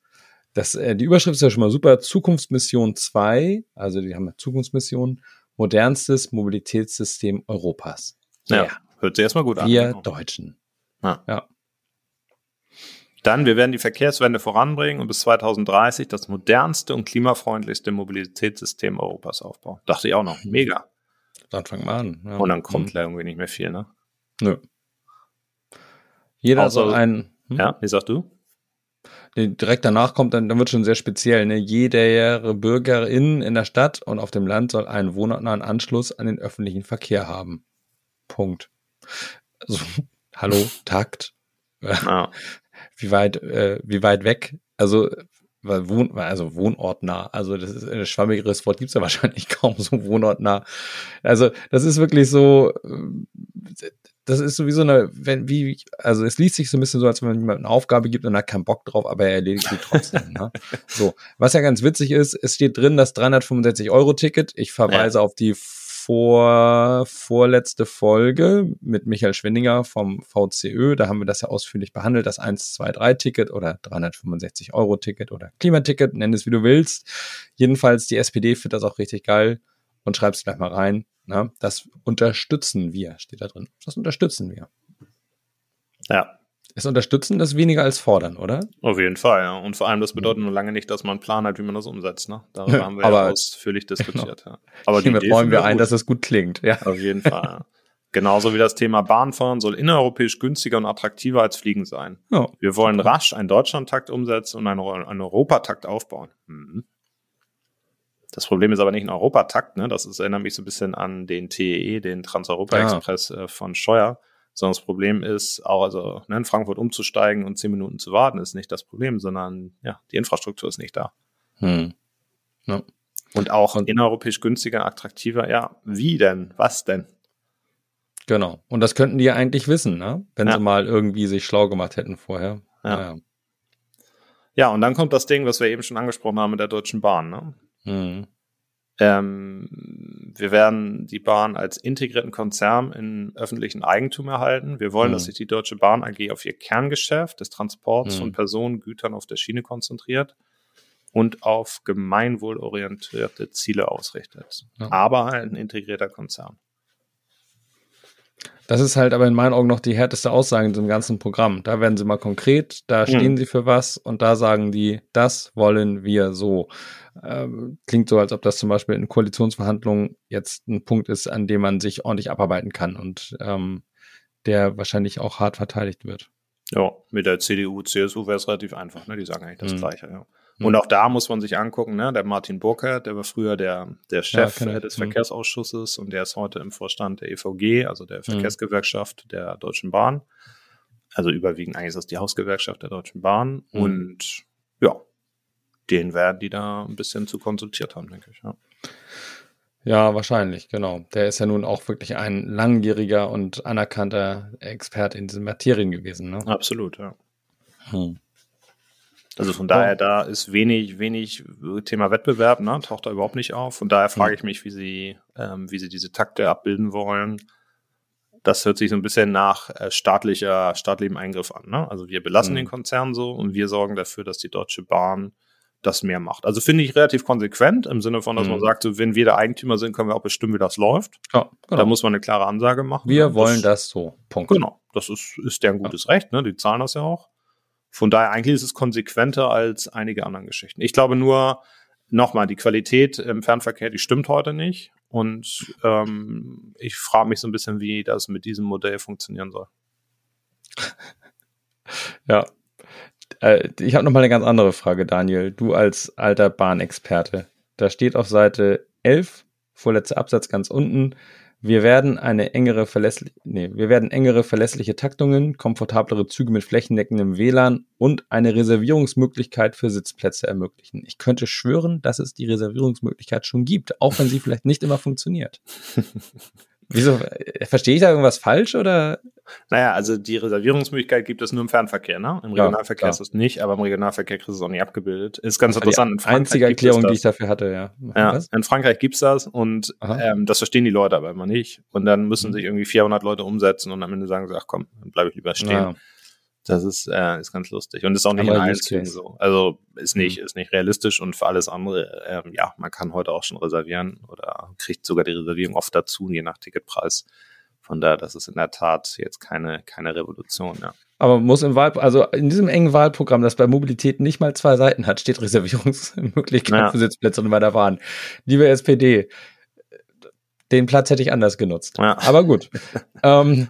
das, äh, die Überschrift ist ja schon mal super. Zukunftsmission 2, also die haben Zukunftsmission, modernstes Mobilitätssystem Europas. Ja, ja. hört sich erstmal gut an. Wir genau. Deutschen. Ja. ja. Dann, wir werden die Verkehrswende voranbringen und bis 2030 das modernste und klimafreundlichste Mobilitätssystem Europas aufbauen. Dachte ich auch noch. Mega. Dann fangen wir an. Ja. Und dann kommt mhm. irgendwie nicht mehr viel, ne? Nö. Jeder also, soll ein. Hm? Ja, wie sagst du? direkt danach kommt, dann, dann wird schon sehr speziell. Ne? Jede Bürgerin in der Stadt und auf dem Land soll einen wohnortnahen Anschluss an den öffentlichen Verkehr haben. Punkt. Also, hallo, Takt. Ja wie weit, äh, wie weit weg. Also Wohn, also wohnortnah. Also das ist ein schwammigeres Wort, gibt's ja wahrscheinlich kaum so wohnortnah. Also das ist wirklich so, das ist sowieso eine, wenn, wie, also es liest sich so ein bisschen so, als wenn man jemandem eine Aufgabe gibt und hat keinen Bock drauf, aber er erledigt sie trotzdem. ne? So, was ja ganz witzig ist, es steht drin das 365 Euro Ticket. Ich verweise ja. auf die vor, vorletzte Folge mit Michael Schwindinger vom VCÖ. Da haben wir das ja ausführlich behandelt, das 123-Ticket oder 365 Euro Ticket oder Klimaticket, nenn es wie du willst. Jedenfalls die SPD findet das auch richtig geil und schreib's gleich mal rein. Na, das unterstützen wir, steht da drin. Das unterstützen wir. Ja. Es unterstützen das weniger als fordern, oder? Auf jeden Fall, ja. Und vor allem, das bedeutet nur lange nicht, dass man einen Plan hat, wie man das umsetzt. Ne? Darüber haben wir ja ausführlich diskutiert. Genau. Ja. Aber hiermit räumen wir ein, dass es gut klingt. Ja. Auf jeden Fall. Ja. Genauso wie das Thema Bahnfahren soll innereuropäisch günstiger und attraktiver als Fliegen sein. Oh. Wir wollen rasch einen Deutschlandtakt umsetzen und einen, einen Europatakt aufbauen. Mhm. Das Problem ist aber nicht ein Europatakt, ne? Das ist, erinnert mich so ein bisschen an den TEE, e, den Trans-Europa-Express ja. äh, von Scheuer. Sondern das Problem ist auch, also ne, in Frankfurt umzusteigen und zehn Minuten zu warten, ist nicht das Problem, sondern ja, die Infrastruktur ist nicht da. Hm. Ja. Und auch und, innereuropäisch günstiger, attraktiver, ja, wie denn? Was denn? Genau. Und das könnten die ja eigentlich wissen, ne? Wenn ja. sie mal irgendwie sich schlau gemacht hätten vorher. Ja. Naja. Ja, und dann kommt das Ding, was wir eben schon angesprochen haben mit der Deutschen Bahn, ne? Mhm. Ähm, wir werden die Bahn als integrierten Konzern in öffentlichen Eigentum erhalten. Wir wollen, mhm. dass sich die Deutsche Bahn AG auf ihr Kerngeschäft des Transports mhm. von Personen, Gütern auf der Schiene konzentriert und auf gemeinwohlorientierte Ziele ausrichtet. Ja. Aber ein integrierter Konzern. Das ist halt aber in meinen Augen noch die härteste Aussage in diesem ganzen Programm. Da werden sie mal konkret, da stehen mhm. sie für was und da sagen die, das wollen wir so. Ähm, klingt so, als ob das zum Beispiel in Koalitionsverhandlungen jetzt ein Punkt ist, an dem man sich ordentlich abarbeiten kann und ähm, der wahrscheinlich auch hart verteidigt wird. Ja, mit der CDU, CSU wäre es relativ einfach, ne? Die sagen eigentlich das mhm. Gleiche, ja. Und mhm. auch da muss man sich angucken, ne? Der Martin Burkhardt, der war früher der, der Chef ja, des mhm. Verkehrsausschusses und der ist heute im Vorstand der EVG, also der mhm. Verkehrsgewerkschaft der Deutschen Bahn. Also überwiegend eigentlich ist das die Hausgewerkschaft der Deutschen Bahn. Mhm. Und ja, den werden die da ein bisschen zu konsultiert haben, denke ich, ja. Ja, wahrscheinlich, genau. Der ist ja nun auch wirklich ein langjähriger und anerkannter Experte in diesen Materien gewesen, ne? Absolut, ja. Hm. Also von daher, da ist wenig, wenig Thema Wettbewerb, ne? taucht da überhaupt nicht auf. Von daher frage ich mich, wie sie, ähm, wie sie diese Takte abbilden wollen. Das hört sich so ein bisschen nach äh, staatlicher, staatlichem Eingriff an. Ne? Also wir belassen hm. den Konzern so und wir sorgen dafür, dass die Deutsche Bahn das mehr macht. Also finde ich relativ konsequent im Sinne von, dass mhm. man sagt, so, wenn wir der Eigentümer sind, können wir auch bestimmen, wie das läuft. Ja, genau. Da muss man eine klare Ansage machen. Wir wollen das, das so. Punkt. Genau. Das ist, ist deren gutes ja. Recht, ne? Die zahlen das ja auch. Von daher eigentlich ist es konsequenter als einige anderen Geschichten. Ich glaube nur, nochmal, die Qualität im Fernverkehr, die stimmt heute nicht. Und ähm, ich frage mich so ein bisschen, wie das mit diesem Modell funktionieren soll. Ja, äh, ich habe noch mal eine ganz andere Frage, Daniel. Du als alter Bahnexperte. Da steht auf Seite 11, vorletzter Absatz ganz unten, wir werden eine engere verlässliche, nee, wir werden engere verlässliche Taktungen, komfortablere Züge mit flächendeckendem WLAN und eine Reservierungsmöglichkeit für Sitzplätze ermöglichen. Ich könnte schwören, dass es die Reservierungsmöglichkeit schon gibt, auch wenn sie vielleicht nicht immer funktioniert. Wieso? Äh, verstehe ich da irgendwas falsch oder? Naja, also die Reservierungsmöglichkeit gibt es nur im Fernverkehr, ne? Im Regionalverkehr ja, ist es nicht, aber im Regionalverkehr kriegst du es auch nicht abgebildet. Ist ganz interessant. Die einzige Erklärung, die ich dafür hatte, ja. Ja, Was? in Frankreich gibt's das und ähm, das verstehen die Leute aber immer nicht. Und dann müssen mhm. sich irgendwie 400 Leute umsetzen und am Ende sagen sie, ach komm, dann bleibe ich lieber stehen. Ja. Das ist, äh, ist ganz lustig. Und ist auch nicht Aber in allen Zügen so. Also ist nicht, mhm. ist nicht realistisch und für alles andere, ähm, ja, man kann heute auch schon reservieren oder kriegt sogar die Reservierung oft dazu, je nach Ticketpreis. Von daher, das ist in der Tat jetzt keine, keine Revolution, ja. Aber muss im Wahl, also in diesem engen Wahlprogramm, das bei Mobilität nicht mal zwei Seiten hat, steht Reservierungsmöglichkeit ja. für Sitzplätze und bei der Bahn. Liebe SPD, den Platz hätte ich anders genutzt. Ja. Aber gut. ähm,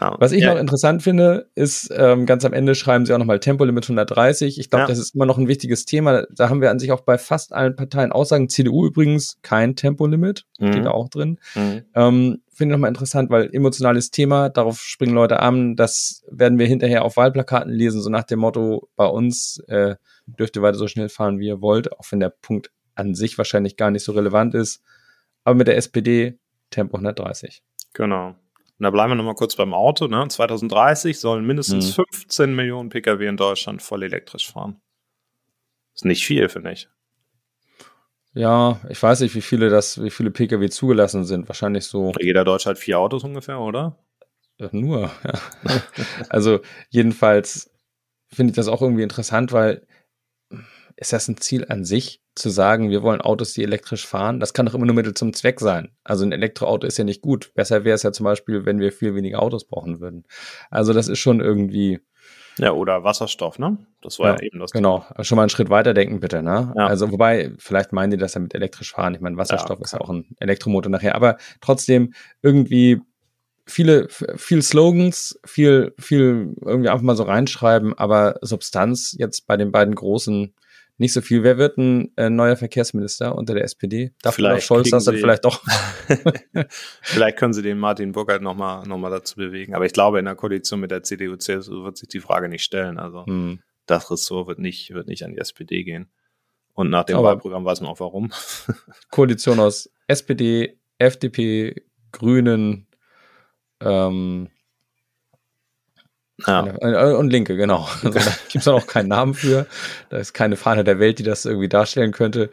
Ja. Was ich ja. noch interessant finde, ist, ähm, ganz am Ende schreiben sie auch nochmal Tempolimit 130. Ich glaube, ja. das ist immer noch ein wichtiges Thema. Da haben wir an sich auch bei fast allen Parteien Aussagen. CDU übrigens kein Tempolimit, mhm. steht da auch drin. Mhm. Ähm, finde ich nochmal interessant, weil emotionales Thema, darauf springen Leute an. Das werden wir hinterher auf Wahlplakaten lesen, so nach dem Motto, bei uns äh, dürft ihr weiter so schnell fahren, wie ihr wollt, auch wenn der Punkt an sich wahrscheinlich gar nicht so relevant ist. Aber mit der SPD Tempo 130. Genau. Und da bleiben wir nochmal kurz beim Auto. Ne? 2030 sollen mindestens hm. 15 Millionen Pkw in Deutschland voll elektrisch fahren. Ist nicht viel, finde ich. Ja, ich weiß nicht, wie viele das, wie viele Pkw zugelassen sind. Wahrscheinlich so. Jeder Deutsche hat vier Autos ungefähr, oder? Ja, nur, ja. also jedenfalls finde ich das auch irgendwie interessant, weil ist das ein Ziel an sich, zu sagen, wir wollen Autos, die elektrisch fahren? Das kann doch immer nur Mittel zum Zweck sein. Also ein Elektroauto ist ja nicht gut. Besser wäre es ja zum Beispiel, wenn wir viel weniger Autos brauchen würden. Also das ist schon irgendwie. Ja, oder Wasserstoff, ne? Das war ja, ja eben das. Genau. Thema. Schon mal einen Schritt weiter denken, bitte, ne? Ja. Also, wobei, vielleicht meinen die das ja mit elektrisch fahren. Ich meine, Wasserstoff ja, ist ja auch ein Elektromotor nachher. Aber trotzdem irgendwie viele, viel Slogans, viel, viel irgendwie einfach mal so reinschreiben, aber Substanz jetzt bei den beiden großen nicht so viel. Wer wird ein äh, neuer Verkehrsminister unter der SPD? Darf vielleicht Scholz das dann vielleicht doch? vielleicht können Sie den Martin Burkhardt nochmal noch mal dazu bewegen. Aber ich glaube, in der Koalition mit der CDU, CSU wird sich die Frage nicht stellen. Also hm. das Ressort wird nicht, wird nicht an die SPD gehen. Und nach dem Aber Wahlprogramm weiß man auch warum. Koalition aus SPD, FDP, Grünen, ähm, ja. Äh, und Linke, genau. Also, da gibt es auch keinen Namen für. Da ist keine Fahne der Welt, die das irgendwie darstellen könnte.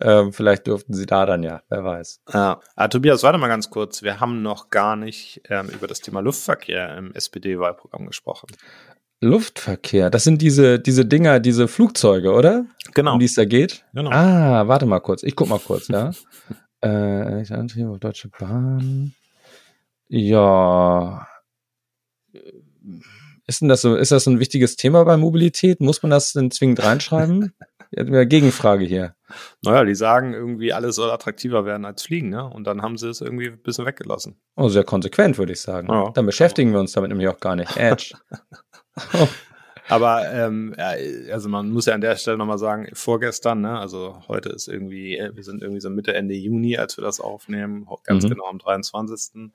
Ähm, vielleicht durften sie da dann ja, wer weiß. Ja. Ah, Tobias, warte mal ganz kurz. Wir haben noch gar nicht ähm, über das Thema Luftverkehr im SPD-Wahlprogramm gesprochen. Luftverkehr, das sind diese, diese Dinger, diese Flugzeuge, oder? Genau. Um die es da geht? Genau. Ah, warte mal kurz. Ich guck mal kurz, ja. äh, Deutsche Bahn. Ja ist denn das so, ist das ein wichtiges Thema bei Mobilität? Muss man das denn zwingend reinschreiben? ja, Gegenfrage hier. Naja, die sagen irgendwie, alles soll attraktiver werden als Fliegen, ne? Und dann haben sie es irgendwie ein bisschen weggelassen. Oh, sehr konsequent, würde ich sagen. Ja. Dann beschäftigen wir uns damit nämlich auch gar nicht. Edge. Aber ähm, also man muss ja an der Stelle nochmal sagen, vorgestern, ne, also heute ist irgendwie, äh, wir sind irgendwie so Mitte, Ende Juni, als wir das aufnehmen, ganz mhm. genau am 23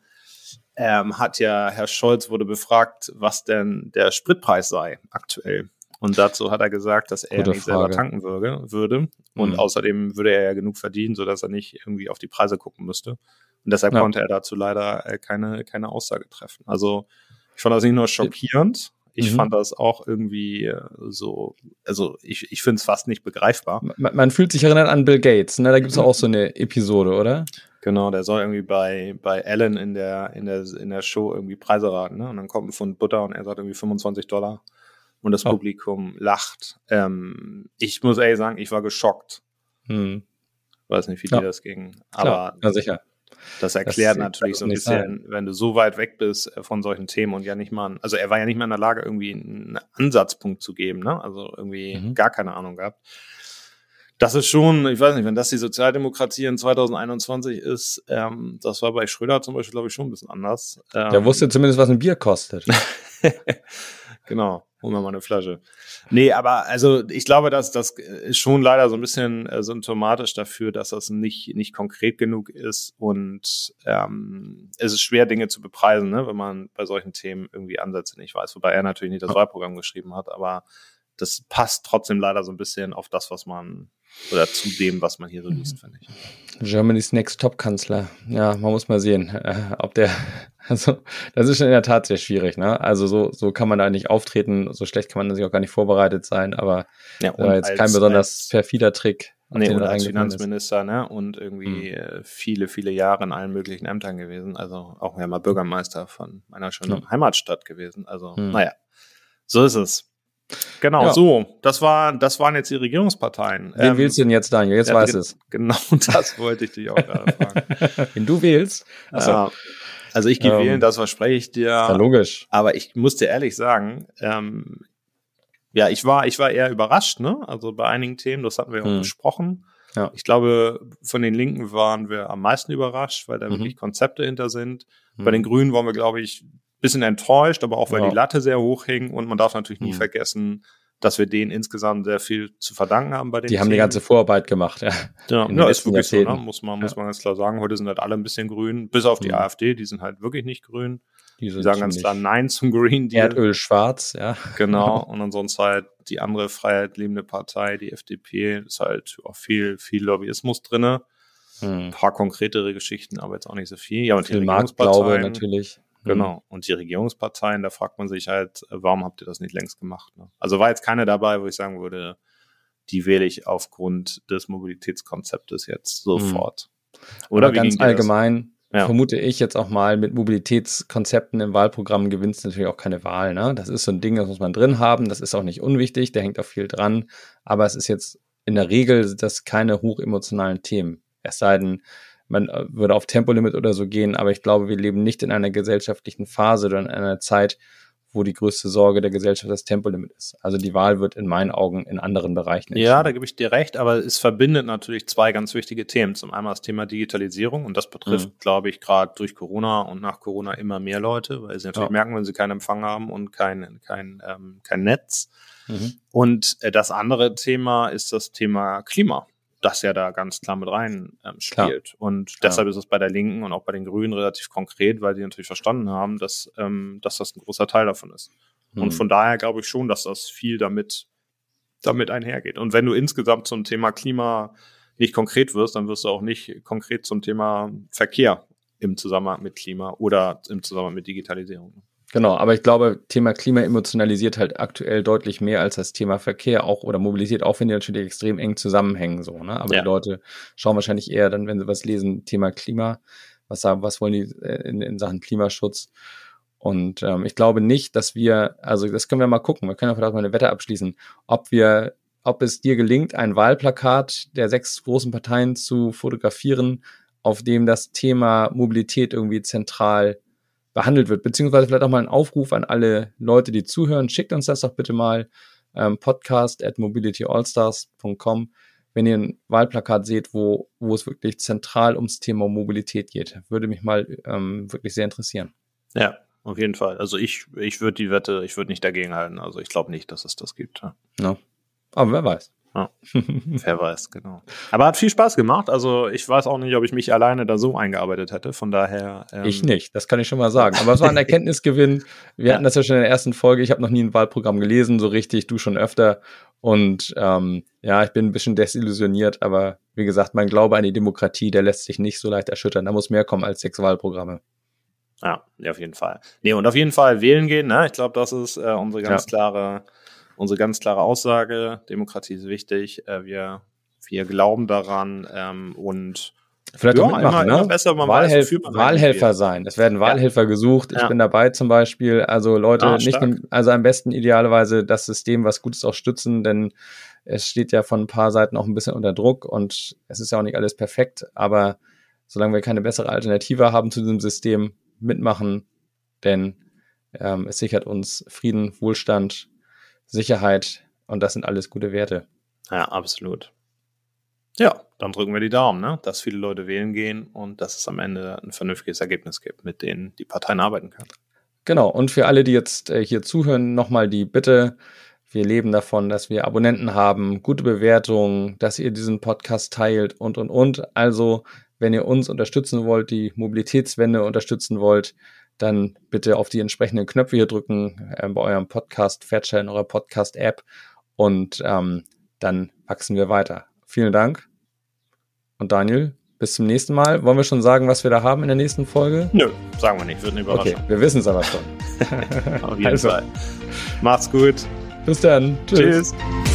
ähm, hat ja Herr Scholz wurde befragt, was denn der Spritpreis sei aktuell. Und dazu hat er gesagt, dass er Gute nicht Frage. selber tanken würde, würde. Und mhm. außerdem würde er ja genug verdienen, sodass er nicht irgendwie auf die Preise gucken müsste. Und deshalb ja. konnte er dazu leider äh, keine, keine Aussage treffen. Also ich fand das nicht nur schockierend, ich mhm. fand das auch irgendwie äh, so, also ich, ich finde es fast nicht begreifbar. Man, man, fühlt sich erinnert an Bill Gates, ne? Da gibt es auch so eine Episode, oder? Genau, der soll irgendwie bei, bei Allen in der, in der, in der Show irgendwie Preise raten, ne? Und dann kommt ein Pfund Butter und er sagt irgendwie 25 Dollar. Und das oh. Publikum lacht. Ähm, ich muss ehrlich sagen, ich war geschockt. Hm. Weiß nicht, wie ja. dir das ging. Aber Klar, sicher. Das erklärt das natürlich so ein bisschen, sein. wenn du so weit weg bist äh, von solchen Themen und ja nicht mal, also er war ja nicht mal in der Lage, irgendwie einen Ansatzpunkt zu geben, ne? Also irgendwie mhm. gar keine Ahnung gehabt das ist schon, ich weiß nicht, wenn das die Sozialdemokratie in 2021 ist, ähm, das war bei Schröder zum Beispiel, glaube ich, schon ein bisschen anders. Ähm, Der wusste zumindest, was ein Bier kostet. genau, holen wir mal eine Flasche. Nee, aber also ich glaube, dass das ist schon leider so ein bisschen äh, symptomatisch dafür, dass das nicht, nicht konkret genug ist und ähm, es ist schwer, Dinge zu bepreisen, ne, wenn man bei solchen Themen irgendwie Ansätze nicht weiß. Wobei er natürlich nicht das Wahlprogramm geschrieben hat, aber das passt trotzdem leider so ein bisschen auf das, was man oder zu dem, was man hier so liest, finde ich. Germany's Next Top-Kanzler. Ja, man muss mal sehen, äh, ob der, also, das ist in der Tat sehr schwierig, ne? Also, so, so kann man da nicht auftreten, so schlecht kann man sich auch gar nicht vorbereitet sein, aber ja, und jetzt als, kein besonders als, perfider Trick. Nee, und als Finanzminister, ist. ne? Und irgendwie mhm. viele, viele Jahre in allen möglichen Ämtern gewesen. Also auch ja mal Bürgermeister von meiner schönen ja. Heimatstadt gewesen. Also, mhm. naja, so ist es. Genau, ja. so. Das war, das waren jetzt die Regierungsparteien. Wen ähm, wählst du denn jetzt, Daniel? Jetzt ja, weiß es. Genau, das wollte ich dich auch gerade fragen. Wenn du wählst. Also, ja. also ich gehe ähm, wählen, das verspreche ich dir. Ja logisch. Aber ich muss dir ehrlich sagen, ähm, ja, ich war, ich war eher überrascht, ne? Also bei einigen Themen, das hatten wir ja auch hm. besprochen. Ja. Ich glaube, von den Linken waren wir am meisten überrascht, weil da mhm. wirklich Konzepte hinter sind. Mhm. Bei den Grünen waren wir, glaube ich, bisschen enttäuscht, aber auch weil ja. die Latte sehr hoch hing und man darf natürlich nie mhm. vergessen, dass wir denen insgesamt sehr viel zu verdanken haben bei den Die Themen. haben die ganze Vorarbeit gemacht, ja. Ja, ja ist wirklich so, ne? muss man, muss man ganz klar sagen. Heute sind halt alle ein bisschen grün, bis auf die mhm. AfD, die sind halt wirklich nicht grün. Die, die sagen ganz klar Nein zum Green Deal. Erdöl schwarz, ja. Genau. Und ansonsten halt die andere freiheitliebende Partei, die FDP, ist halt auch viel, viel Lobbyismus drinne. Hm. Ein paar konkretere Geschichten, aber jetzt auch nicht so viel. Ja, und viel Marktglaube natürlich. Genau. Und die Regierungsparteien, da fragt man sich halt, warum habt ihr das nicht längst gemacht? Ne? Also war jetzt keine dabei, wo ich sagen würde, die wähle ich aufgrund des Mobilitätskonzeptes jetzt sofort. Mhm. Oder ganz allgemein ja. vermute ich jetzt auch mal, mit Mobilitätskonzepten im Wahlprogramm gewinnst du natürlich auch keine Wahl. Ne? Das ist so ein Ding, das muss man drin haben. Das ist auch nicht unwichtig, da hängt auch viel dran. Aber es ist jetzt in der Regel das keine hochemotionalen Themen. Es sei denn, man äh, würde auf Tempolimit oder so gehen, aber ich glaube, wir leben nicht in einer gesellschaftlichen Phase oder in einer Zeit, wo die größte Sorge der Gesellschaft das Tempolimit ist. Also die Wahl wird in meinen Augen in anderen Bereichen. Ja, da gebe ich dir recht, aber es verbindet natürlich zwei ganz wichtige Themen. Zum einen das Thema Digitalisierung und das betrifft, mhm. glaube ich, gerade durch Corona und nach Corona immer mehr Leute, weil sie natürlich ja. merken, wenn sie keinen Empfang haben und kein, kein, ähm, kein Netz. Mhm. Und äh, das andere Thema ist das Thema Klima das ja da ganz klar mit rein ähm, spielt. Klar. Und deshalb ja. ist es bei der Linken und auch bei den Grünen relativ konkret, weil die natürlich verstanden haben, dass, ähm, dass das ein großer Teil davon ist. Mhm. Und von daher glaube ich schon, dass das viel damit, damit einhergeht. Und wenn du insgesamt zum Thema Klima nicht konkret wirst, dann wirst du auch nicht konkret zum Thema Verkehr im Zusammenhang mit Klima oder im Zusammenhang mit Digitalisierung. Genau, aber ich glaube, Thema Klima emotionalisiert halt aktuell deutlich mehr als das Thema Verkehr auch oder mobilisiert, auch wenn die natürlich extrem eng zusammenhängen, so, ne? Aber ja. die Leute schauen wahrscheinlich eher dann, wenn sie was lesen, Thema Klima, was sagen, was wollen die äh, in, in Sachen Klimaschutz? Und ähm, ich glaube nicht, dass wir, also das können wir mal gucken, wir können ja vielleicht mal eine Wette abschließen, ob wir, ob es dir gelingt, ein Wahlplakat der sechs großen Parteien zu fotografieren, auf dem das Thema Mobilität irgendwie zentral behandelt wird. Beziehungsweise vielleicht auch mal ein Aufruf an alle Leute, die zuhören. Schickt uns das doch bitte mal. Ähm, podcast at mobilityallstars.com, wenn ihr ein Wahlplakat seht, wo, wo es wirklich zentral ums Thema Mobilität geht. Würde mich mal ähm, wirklich sehr interessieren. Ja, auf jeden Fall. Also ich, ich würde die Wette, ich würde nicht dagegen halten. Also ich glaube nicht, dass es das gibt. Ja. No. Aber wer weiß. Ja. Wer weiß, genau. Aber hat viel Spaß gemacht. Also ich weiß auch nicht, ob ich mich alleine da so eingearbeitet hätte. Von daher. Ähm ich nicht, das kann ich schon mal sagen. Aber es war ein Erkenntnisgewinn. Wir ja. hatten das ja schon in der ersten Folge. Ich habe noch nie ein Wahlprogramm gelesen, so richtig, du schon öfter. Und ähm, ja, ich bin ein bisschen desillusioniert, aber wie gesagt, mein Glaube an die Demokratie, der lässt sich nicht so leicht erschüttern. Da muss mehr kommen als sechs Wahlprogramme. Ja, ja, auf jeden Fall. Nee, und auf jeden Fall wählen gehen, ne? Ich glaube, das ist äh, unsere ganz ja. klare unsere ganz klare Aussage, Demokratie ist wichtig, äh, wir, wir glauben daran ähm, und Vielleicht ja, auch mitmachen, immer, ne? besser, man Wahlhelf weiß, man Wahlhelfer sein. Es werden Wahlhelfer ja. gesucht. Ich ja. bin dabei zum Beispiel. Also Leute, ah, nicht, also am besten idealerweise das System, was gut ist, auch stützen, denn es steht ja von ein paar Seiten auch ein bisschen unter Druck und es ist ja auch nicht alles perfekt. Aber solange wir keine bessere Alternative haben zu diesem System, mitmachen, denn ähm, es sichert uns Frieden, Wohlstand Sicherheit und das sind alles gute Werte. Ja, absolut. Ja, dann drücken wir die Daumen, ne? dass viele Leute wählen gehen und dass es am Ende ein vernünftiges Ergebnis gibt, mit dem die Parteien arbeiten können. Genau, und für alle, die jetzt äh, hier zuhören, nochmal die Bitte, wir leben davon, dass wir Abonnenten haben, gute Bewertungen, dass ihr diesen Podcast teilt und, und, und. Also, wenn ihr uns unterstützen wollt, die Mobilitätswende unterstützen wollt, dann bitte auf die entsprechenden Knöpfe hier drücken äh, bei eurem Podcast-Fetcher in eurer Podcast-App und ähm, dann wachsen wir weiter. Vielen Dank. Und Daniel, bis zum nächsten Mal. Wollen wir schon sagen, was wir da haben in der nächsten Folge? Nö, sagen wir nicht. Wird eine Überraschung. Okay, wir wissen es aber schon. Auf jeden also. Fall. Macht's gut. Bis dann. Tschüss. Tschüss.